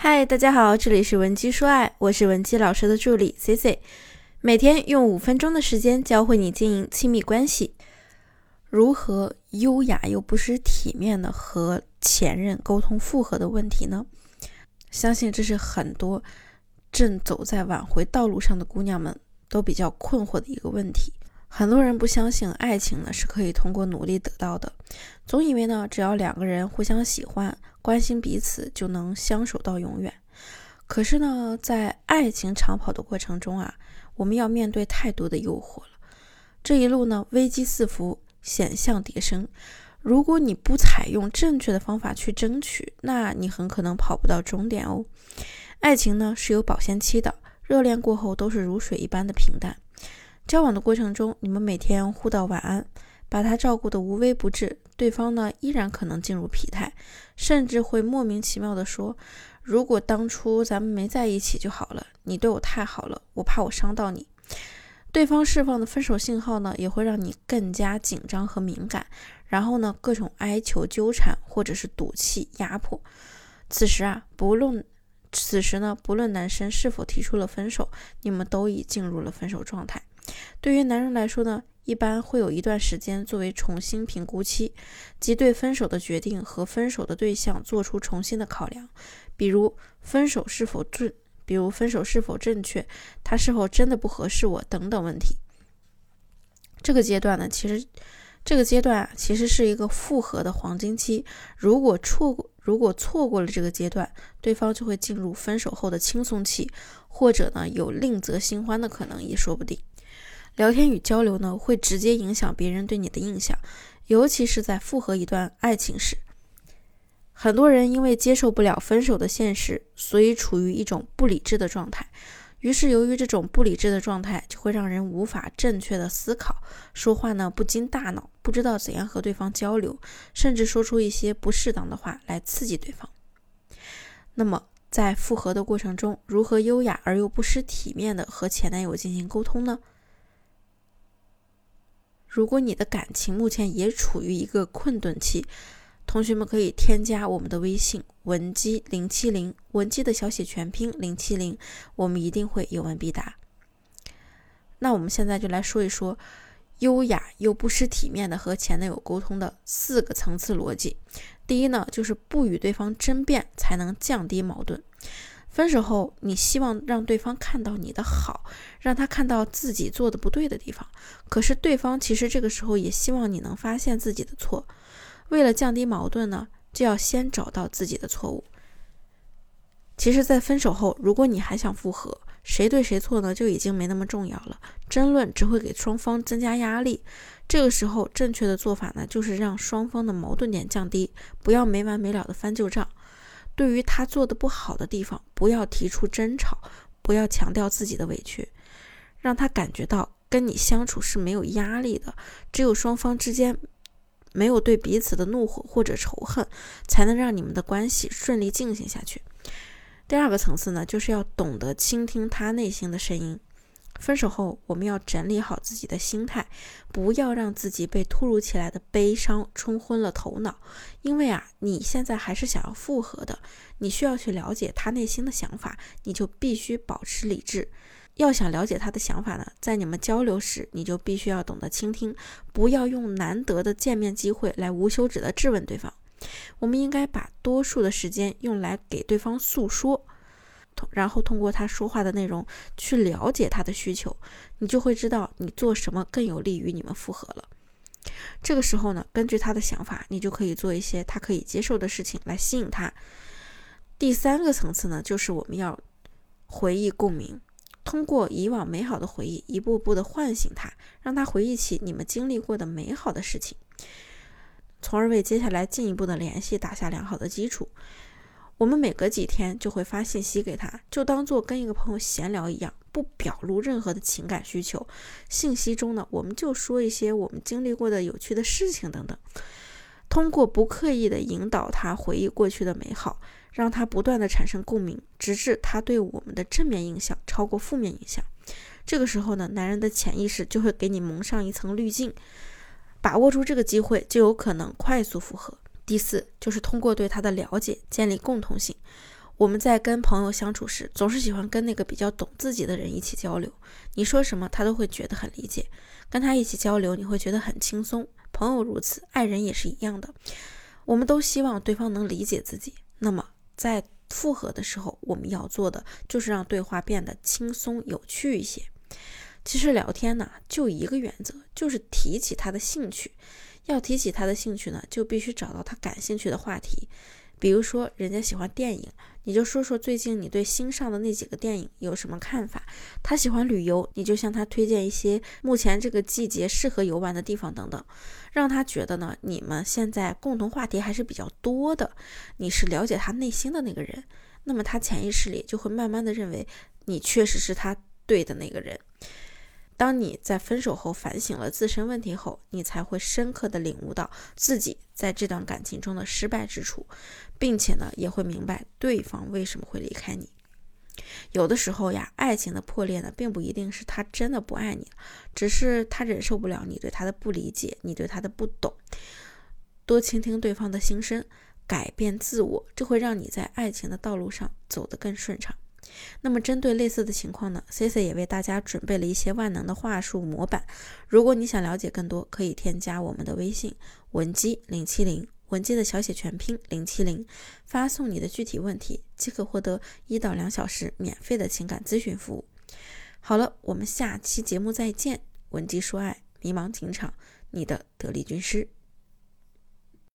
嗨，大家好，这里是文姬说爱，我是文姬老师的助理 C C，每天用五分钟的时间教会你经营亲密关系，如何优雅又不失体面的和前任沟通复合的问题呢？相信这是很多正走在挽回道路上的姑娘们都比较困惑的一个问题。很多人不相信爱情呢是可以通过努力得到的，总以为呢只要两个人互相喜欢、关心彼此就能相守到永远。可是呢，在爱情长跑的过程中啊，我们要面对太多的诱惑了。这一路呢危机四伏、险象迭生，如果你不采用正确的方法去争取，那你很可能跑不到终点哦。爱情呢是有保鲜期的，热恋过后都是如水一般的平淡。交往的过程中，你们每天互道晚安，把他照顾得无微不至，对方呢依然可能进入疲态，甚至会莫名其妙的说：“如果当初咱们没在一起就好了，你对我太好了，我怕我伤到你。”对方释放的分手信号呢，也会让你更加紧张和敏感，然后呢各种哀求纠缠，或者是赌气压迫。此时啊，不论此时呢，不论男生是否提出了分手，你们都已进入了分手状态。对于男人来说呢，一般会有一段时间作为重新评估期，即对分手的决定和分手的对象做出重新的考量，比如分手是否正，比如分手是否正确，他是否真的不合适我等等问题。这个阶段呢，其实这个阶段其实是一个复合的黄金期，如果错过如果错过了这个阶段，对方就会进入分手后的轻松期，或者呢有另择新欢的可能也说不定。聊天与交流呢，会直接影响别人对你的印象，尤其是在复合一段爱情时。很多人因为接受不了分手的现实，所以处于一种不理智的状态。于是，由于这种不理智的状态，就会让人无法正确的思考，说话呢不经大脑，不知道怎样和对方交流，甚至说出一些不适当的话来刺激对方。那么，在复合的过程中，如何优雅而又不失体面的和前男友进行沟通呢？如果你的感情目前也处于一个困顿期，同学们可以添加我们的微信文姬零七零，文姬的小写全拼零七零，我们一定会有问必答。那我们现在就来说一说优雅又不失体面的和前男友沟通的四个层次逻辑。第一呢，就是不与对方争辩，才能降低矛盾。分手后，你希望让对方看到你的好，让他看到自己做的不对的地方。可是对方其实这个时候也希望你能发现自己的错。为了降低矛盾呢，就要先找到自己的错误。其实，在分手后，如果你还想复合，谁对谁错呢，就已经没那么重要了。争论只会给双方增加压力。这个时候，正确的做法呢，就是让双方的矛盾点降低，不要没完没了的翻旧账。对于他做的不好的地方，不要提出争吵，不要强调自己的委屈，让他感觉到跟你相处是没有压力的。只有双方之间没有对彼此的怒火或者仇恨，才能让你们的关系顺利进行下去。第二个层次呢，就是要懂得倾听他内心的声音。分手后，我们要整理好自己的心态，不要让自己被突如其来的悲伤冲昏了头脑。因为啊，你现在还是想要复合的，你需要去了解他内心的想法，你就必须保持理智。要想了解他的想法呢，在你们交流时，你就必须要懂得倾听，不要用难得的见面机会来无休止的质问对方。我们应该把多数的时间用来给对方诉说。然后通过他说话的内容去了解他的需求，你就会知道你做什么更有利于你们复合了。这个时候呢，根据他的想法，你就可以做一些他可以接受的事情来吸引他。第三个层次呢，就是我们要回忆共鸣，通过以往美好的回忆，一步步的唤醒他，让他回忆起你们经历过的美好的事情，从而为接下来进一步的联系打下良好的基础。我们每隔几天就会发信息给他，就当做跟一个朋友闲聊一样，不表露任何的情感需求。信息中呢，我们就说一些我们经历过的有趣的事情等等，通过不刻意的引导他回忆过去的美好，让他不断的产生共鸣，直至他对我们的正面印象超过负面印象。这个时候呢，男人的潜意识就会给你蒙上一层滤镜，把握住这个机会，就有可能快速复合。第四就是通过对他的了解建立共同性。我们在跟朋友相处时，总是喜欢跟那个比较懂自己的人一起交流。你说什么，他都会觉得很理解。跟他一起交流，你会觉得很轻松。朋友如此，爱人也是一样的。我们都希望对方能理解自己。那么，在复合的时候，我们要做的就是让对话变得轻松有趣一些。其实聊天呢，就一个原则，就是提起他的兴趣。要提起他的兴趣呢，就必须找到他感兴趣的话题。比如说，人家喜欢电影，你就说说最近你对新上的那几个电影有什么看法。他喜欢旅游，你就向他推荐一些目前这个季节适合游玩的地方等等，让他觉得呢，你们现在共同话题还是比较多的。你是了解他内心的那个人，那么他潜意识里就会慢慢的认为你确实是他对的那个人。当你在分手后反省了自身问题后，你才会深刻的领悟到自己在这段感情中的失败之处，并且呢，也会明白对方为什么会离开你。有的时候呀，爱情的破裂呢，并不一定是他真的不爱你，只是他忍受不了你对他的不理解，你对他的不懂。多倾听对方的心声，改变自我，这会让你在爱情的道路上走得更顺畅。那么，针对类似的情况呢，C C 也为大家准备了一些万能的话术模板。如果你想了解更多，可以添加我们的微信文姬零七零，文姬的小写全拼零七零，发送你的具体问题，即可获得一到两小时免费的情感咨询服务。好了，我们下期节目再见。文姬说爱，迷茫情场，你的得力军师。